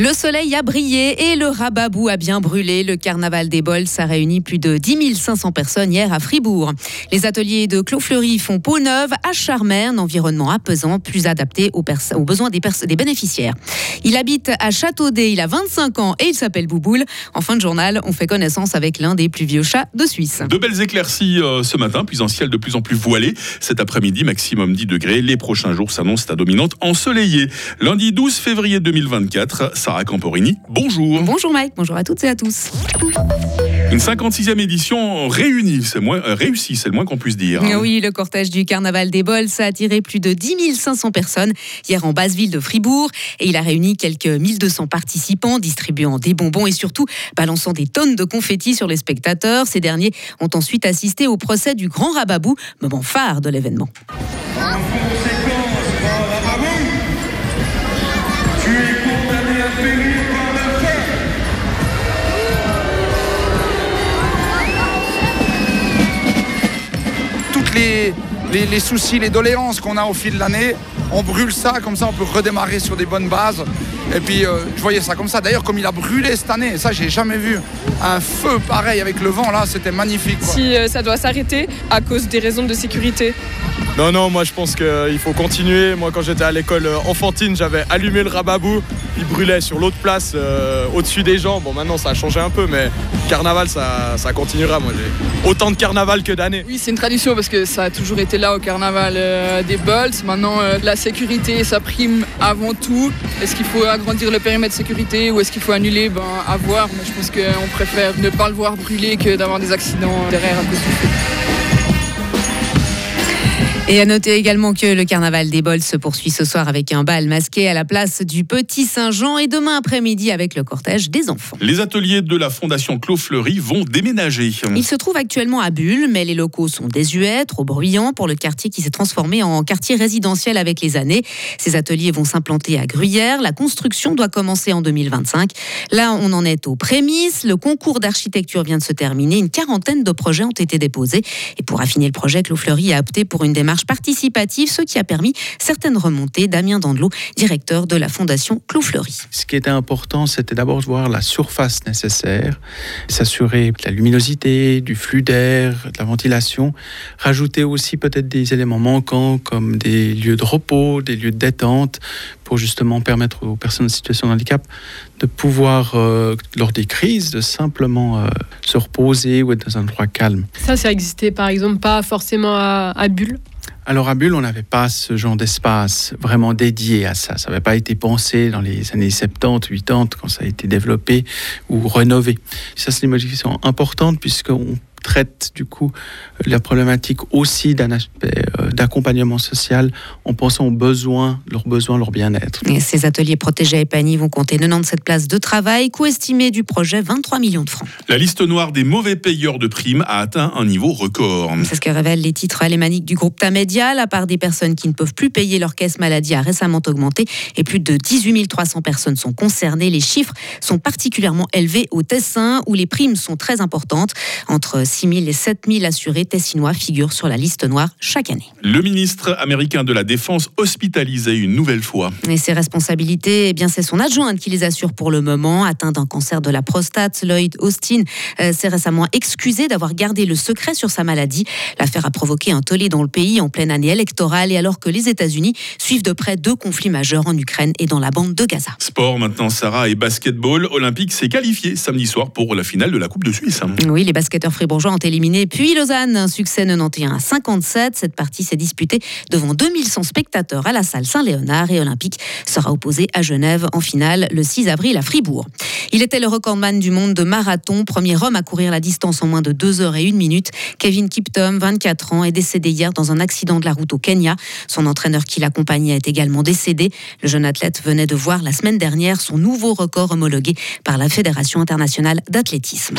Le soleil a brillé et le rababou a bien brûlé. Le carnaval des bols, a réuni plus de 10 500 personnes hier à Fribourg. Les ateliers de Clos Fleury font peau neuve à Charmerne, environnement apaisant, plus adapté aux, besoins des, des, bénéficiaires. Il habite à Châteaudet, il a 25 ans et il s'appelle Bouboule. En fin de journal, on fait connaissance avec l'un des plus vieux chats de Suisse. De belles éclaircies euh, ce matin, puis un ciel de plus en plus voilé. Cet après-midi, maximum 10 degrés. Les prochains jours s'annoncent à dominante ensoleillée. Lundi 12 février 2024, Sarah Camporini, bonjour. Bonjour Mike, bonjour à toutes et à tous. Une 56e édition réunie, c'est moins euh, réussie, c'est le moins qu'on puisse dire. Hein. Oui, le cortège du Carnaval des Bols a attiré plus de 10 500 personnes hier en basse ville de Fribourg et il a réuni quelques 1200 participants distribuant des bonbons et surtout balançant des tonnes de confettis sur les spectateurs. Ces derniers ont ensuite assisté au procès du Grand Rababou, moment phare de l'événement. Les, soucis, les doléances qu'on a au fil de l'année, on brûle ça, comme ça on peut redémarrer sur des bonnes bases. Et puis euh, je voyais ça comme ça. D'ailleurs, comme il a brûlé cette année, ça j'ai jamais vu un feu pareil avec le vent là, c'était magnifique. Si euh, ça doit s'arrêter à cause des raisons de sécurité. Non, non, moi je pense qu'il faut continuer. Moi quand j'étais à l'école euh, enfantine, j'avais allumé le rababou, il brûlait sur l'autre place, au-dessus des gens. Bon maintenant ça a changé un peu, mais carnaval ça, ça continuera. Moi j'ai autant de carnaval que d'années. Oui, c'est une tradition parce que ça a toujours été là au carnaval des Bolts. Maintenant la sécurité ça prime avant tout. Est-ce qu'il faut agrandir le périmètre sécurité ou est-ce qu'il faut annuler? Ben, À voir. Je pense qu'on préfère ne pas le voir brûler que d'avoir des accidents derrière à cause du feu. Et à noter également que le carnaval des bols se poursuit ce soir avec un bal masqué à la place du Petit Saint-Jean et demain après-midi avec le cortège des enfants. Les ateliers de la Fondation Clos Fleury vont déménager. Ils se trouvent actuellement à Bulle, mais les locaux sont désuets, trop bruyants pour le quartier qui s'est transformé en quartier résidentiel avec les années. Ces ateliers vont s'implanter à Gruyère. La construction doit commencer en 2025. Là, on en est aux prémices. Le concours d'architecture vient de se terminer. Une quarantaine de projets ont été déposés. Et pour affiner le projet, Clos Fleury a opté pour une démarche participative, ce qui a permis certaines remontées. Damien Dandelot, directeur de la Fondation Clou Fleury. Ce qui était important, c'était d'abord de voir la surface nécessaire, s'assurer de la luminosité, du flux d'air, de la ventilation, rajouter aussi peut-être des éléments manquants comme des lieux de repos, des lieux de détente, pour justement permettre aux personnes en situation de handicap de pouvoir, euh, lors des crises, de simplement euh, se reposer ou être dans un endroit calme. Ça, ça existait par exemple pas forcément à, à Bulle alors à Bulle, on n'avait pas ce genre d'espace vraiment dédié à ça. Ça n'avait pas été pensé dans les années 70, 80 quand ça a été développé ou rénové. Ça, c'est une modification importante puisqu'on traite du coup la problématique aussi d'un aspect euh, d'accompagnement social en pensant aux besoins, leurs besoins, leur bien-être. ces ateliers protégés à Epany vont compter 97 places de travail, coût estimé du projet 23 millions de francs. La liste noire des mauvais payeurs de primes a atteint un niveau record. C'est ce que révèlent les titres alémaniques du groupe Tamedia. La part des personnes qui ne peuvent plus payer leur caisse maladie a récemment augmenté et plus de 18 300 personnes sont concernées. Les chiffres sont particulièrement élevés au Tessin où les primes sont très importantes. Entre 6 000 et 7 000 assurés tessinois figurent sur la liste noire chaque année. Le ministre américain de la Défense hospitalisé une nouvelle fois. Et ses responsabilités, eh bien c'est son adjointe qui les assure pour le moment. Atteint d'un cancer de la prostate, Lloyd Austin euh, s'est récemment excusé d'avoir gardé le secret sur sa maladie. L'affaire a provoqué un tollé dans le pays en pleine année électorale et alors que les États-Unis suivent de près deux conflits majeurs en Ukraine et dans la bande de Gaza. Sport maintenant, Sarah, et basketball. Olympique s'est qualifié samedi soir pour la finale de la Coupe de Suisse. Oui, les basketteurs fribourgeois ont éliminé puis Lausanne, un succès 91 à 57. Cette partie s'est disputée devant 2100 spectateurs à la salle Saint-Léonard et Olympique sera opposé à Genève en finale le 6 avril à Fribourg. Il était le recordman du monde de marathon, premier homme à courir la distance en moins de 2 heures et 1 minute. Kevin Kiptum, 24 ans, est décédé hier dans un accident de la route au Kenya. Son entraîneur qui l'accompagnait est également décédé. Le jeune athlète venait de voir la semaine dernière son nouveau record homologué par la Fédération internationale d'athlétisme.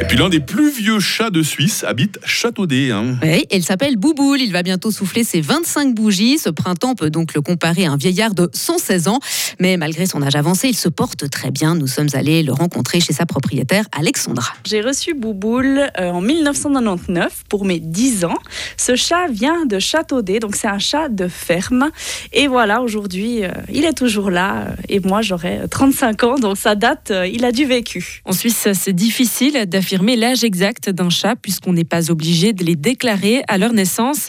Et puis l'un des plus vieux chat de Suisse habite Châteaudet. Hein. Oui, il s'appelle Bouboule. Il va bientôt souffler ses 25 bougies. Ce printemps peut donc le comparer à un vieillard de 116 ans. Mais malgré son âge avancé, il se porte très bien. Nous sommes allés le rencontrer chez sa propriétaire, Alexandra. J'ai reçu Bouboule euh, en 1999 pour mes 10 ans. Ce chat vient de Châteaudet, donc c'est un chat de ferme. Et voilà, aujourd'hui, euh, il est toujours là. euh, Et moi, j'aurai 35 ans, donc ça date, euh, il a du vécu. En Suisse, c'est difficile d'affirmer l'âge exact d'un chat puisqu'on n'est pas obligé de les déclarer à leur naissance.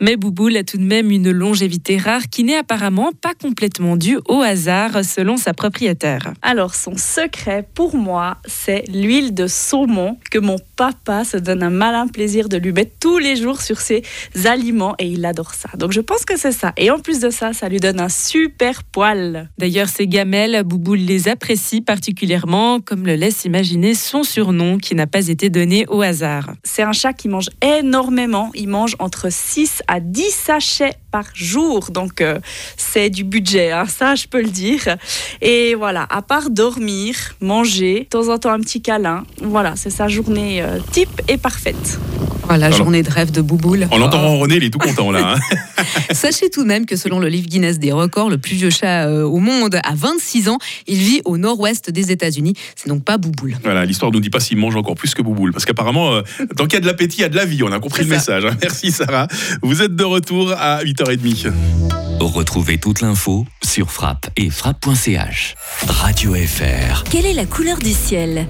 Mais Bouboule a tout de même une longévité rare qui n'est apparemment pas complètement due au hasard selon sa propriétaire. Alors, son secret pour moi, c'est l'huile de saumon que mon papa se donne un malin plaisir de lui mettre tous les jours sur ses aliments et il adore ça. Donc, je pense que c'est ça. Et en plus de ça, ça lui donne un super poil. D'ailleurs, ces gamelles, Bouboule les apprécie particulièrement, comme le laisse imaginer son surnom qui n'a pas été donné au hasard. C'est un chat qui mange énormément. Il mange entre 6 à 10 sachets par jour. Donc, euh, c'est du budget, hein, ça, je peux le dire. Et voilà, à part dormir, manger, de temps en temps un petit câlin, voilà, c'est sa journée euh, type et parfaite. Voilà, Alors- journée de rêve de Bouboule. On l'entend ronronner, il est tout content là. hein. Sachez tout de même que selon le livre Guinness des records, le plus vieux chat euh, au monde a 26 ans. Il vit au nord-ouest des États-Unis. C'est donc pas Bouboule. Voilà, l'histoire nous dit pas s'il mange encore plus que Bouboule, parce qu'apparemment, euh, tant qu'il y a de l'appétit, il y a de la vie. On a compris le message. hein. Merci Sarah. Vous êtes de retour à 8h30. Retrouvez toute l'info sur frappe et frappe.ch. Radio FR. Quelle est la couleur du ciel?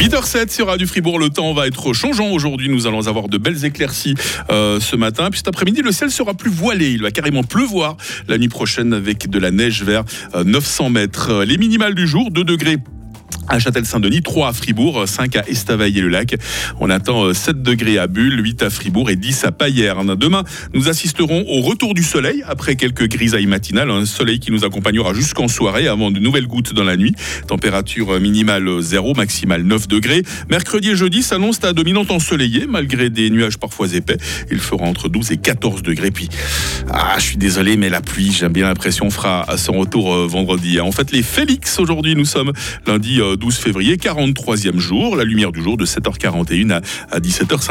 8h07 sur Radio Fribourg, le temps va être changeant aujourd'hui. Nous allons avoir de belles éclaircies euh, ce matin. Puis cet après-midi, le ciel sera plus voilé. Il va carrément pleuvoir la nuit prochaine avec de la neige vers euh, 900 mètres. Les minimales du jour, 2 degrés. À Châtel-Saint-Denis, 3 à Fribourg, 5 à Estavayer le lac. On attend euh, 7 degrés à Bulle, 8 à Fribourg et 10 à Payerne. Demain, nous assisterons au retour du soleil après quelques grisailles matinales. Un soleil qui nous accompagnera jusqu'en soirée avant de nouvelles gouttes dans la nuit. Température minimale 0, maximale 9 degrés. Mercredi et jeudi s'annoncent à dominante ensoleillée malgré des nuages parfois épais. Il fera entre 12 et 14 degrés. Puis, ah, je suis désolé, mais la pluie, j'ai bien l'impression, fera son retour euh, vendredi. En fait, les Félix, aujourd'hui, nous sommes lundi euh, 12 février, 43e jour. La lumière du jour de 7h41 à, à 17h50.